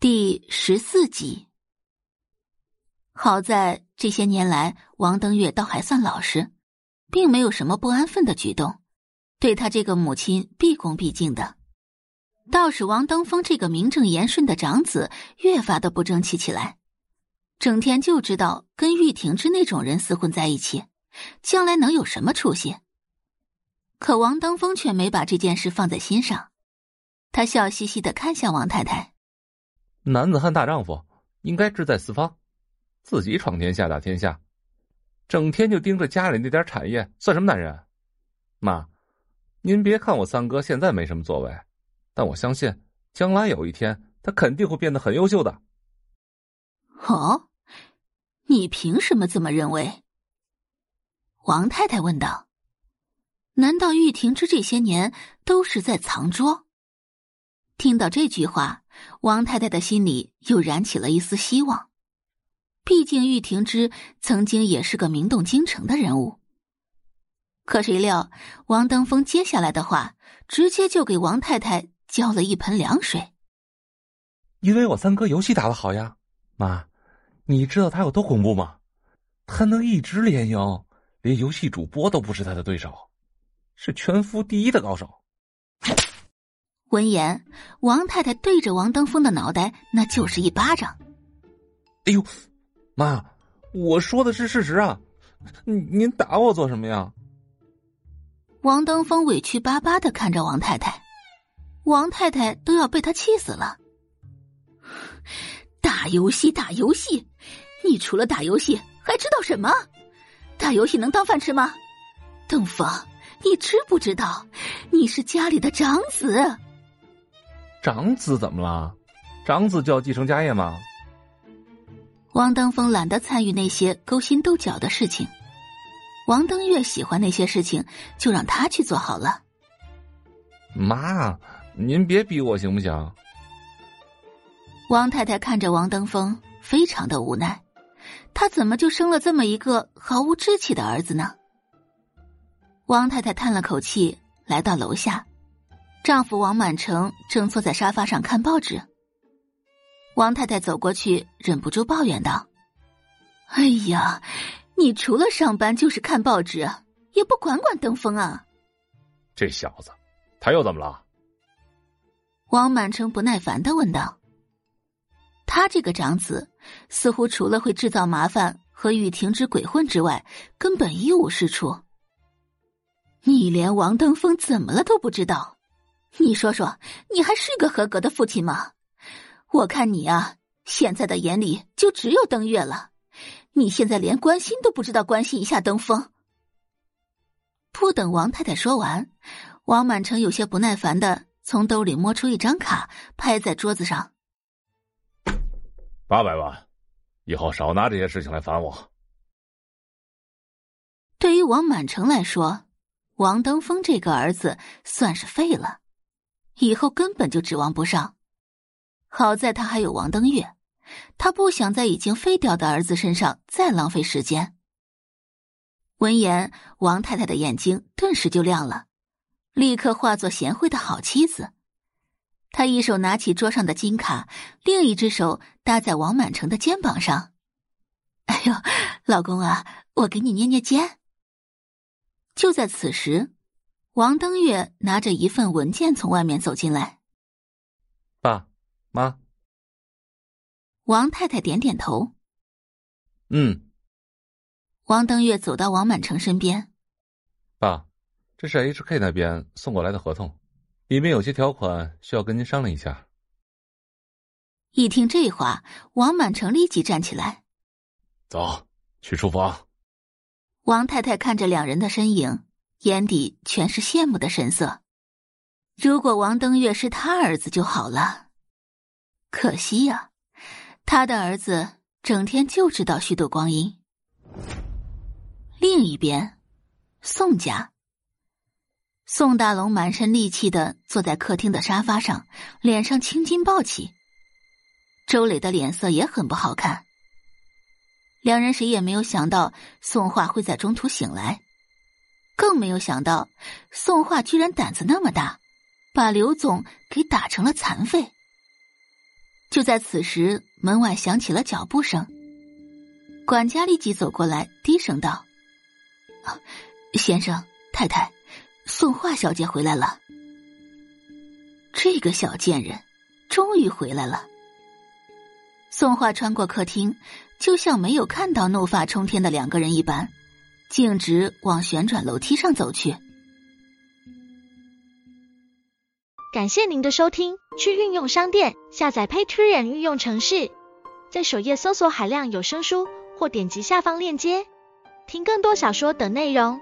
第十四集。好在这些年来，王登月倒还算老实，并没有什么不安分的举动，对他这个母亲毕恭毕敬的。倒是王登峰这个名正言顺的长子，越发的不争气起来，整天就知道跟玉婷之那种人厮混在一起，将来能有什么出息？可王登峰却没把这件事放在心上，他笑嘻嘻的看向王太太。男子汉大丈夫应该志在四方，自己闯天下打天下，整天就盯着家里那点产业，算什么男人？妈，您别看我三哥现在没什么作为，但我相信将来有一天他肯定会变得很优秀的。哦，你凭什么这么认为？王太太问道。难道玉婷之这些年都是在藏拙？听到这句话。王太太的心里又燃起了一丝希望，毕竟玉婷之曾经也是个名动京城的人物。可谁料王登峰接下来的话，直接就给王太太浇了一盆凉水。因为我三哥游戏打得好呀，妈，你知道他有多恐怖吗？他能一直连赢，连游戏主播都不是他的对手，是全服第一的高手。闻言，王太太对着王登峰的脑袋那就是一巴掌。哎呦，妈，我说的是事实啊！您您打我做什么呀？王登峰委屈巴巴的看着王太太，王太太都要被他气死了。打游戏，打游戏，你除了打游戏还知道什么？打游戏能当饭吃吗？登峰，你知不知道你是家里的长子？长子怎么了？长子就要继承家业吗？王登峰懒得参与那些勾心斗角的事情，王登月喜欢那些事情，就让他去做好了。妈，您别逼我行不行？王太太看着王登峰，非常的无奈，他怎么就生了这么一个毫无志气的儿子呢？王太太叹了口气，来到楼下。丈夫王满成正坐在沙发上看报纸。王太太走过去，忍不住抱怨道：“哎呀，你除了上班就是看报纸，也不管管登峰啊！”这小子，他又怎么了？王满成不耐烦的问道：“他这个长子，似乎除了会制造麻烦和雨婷之鬼混之外，根本一无是处。你连王登峰怎么了都不知道？”你说说，你还是个合格的父亲吗？我看你啊，现在的眼里就只有登月了。你现在连关心都不知道关心一下登峰。不等王太太说完，王满城有些不耐烦的从兜里摸出一张卡，拍在桌子上。八百万，以后少拿这些事情来烦我。对于王满成来说，王登峰这个儿子算是废了。以后根本就指望不上，好在他还有王登月，他不想在已经废掉的儿子身上再浪费时间。闻言，王太太的眼睛顿时就亮了，立刻化作贤惠的好妻子。她一手拿起桌上的金卡，另一只手搭在王满城的肩膀上。“哎呦，老公啊，我给你捏捏肩。”就在此时。王登月拿着一份文件从外面走进来。爸妈，王太太点点头。嗯。王登月走到王满成身边。爸，这是 HK 那边送过来的合同，里面有些条款需要跟您商量一下。一听这话，王满成立即站起来。走去厨房。王太太看着两人的身影。眼底全是羡慕的神色。如果王登月是他儿子就好了，可惜呀，他的儿子整天就知道虚度光阴。另一边，宋家，宋大龙满身戾气的坐在客厅的沙发上，脸上青筋暴起。周磊的脸色也很不好看。两人谁也没有想到宋画会在中途醒来。更没有想到，宋画居然胆子那么大，把刘总给打成了残废。就在此时，门外响起了脚步声。管家立即走过来，低声道：“先生、太太，宋画小姐回来了。这个小贱人，终于回来了。”宋画穿过客厅，就像没有看到怒发冲天的两个人一般，径直往旋转楼梯上走去。感谢您的收听，去运用商店下载 Patreon 运用城市，在首页搜索海量有声书，或点击下方链接听更多小说等内容。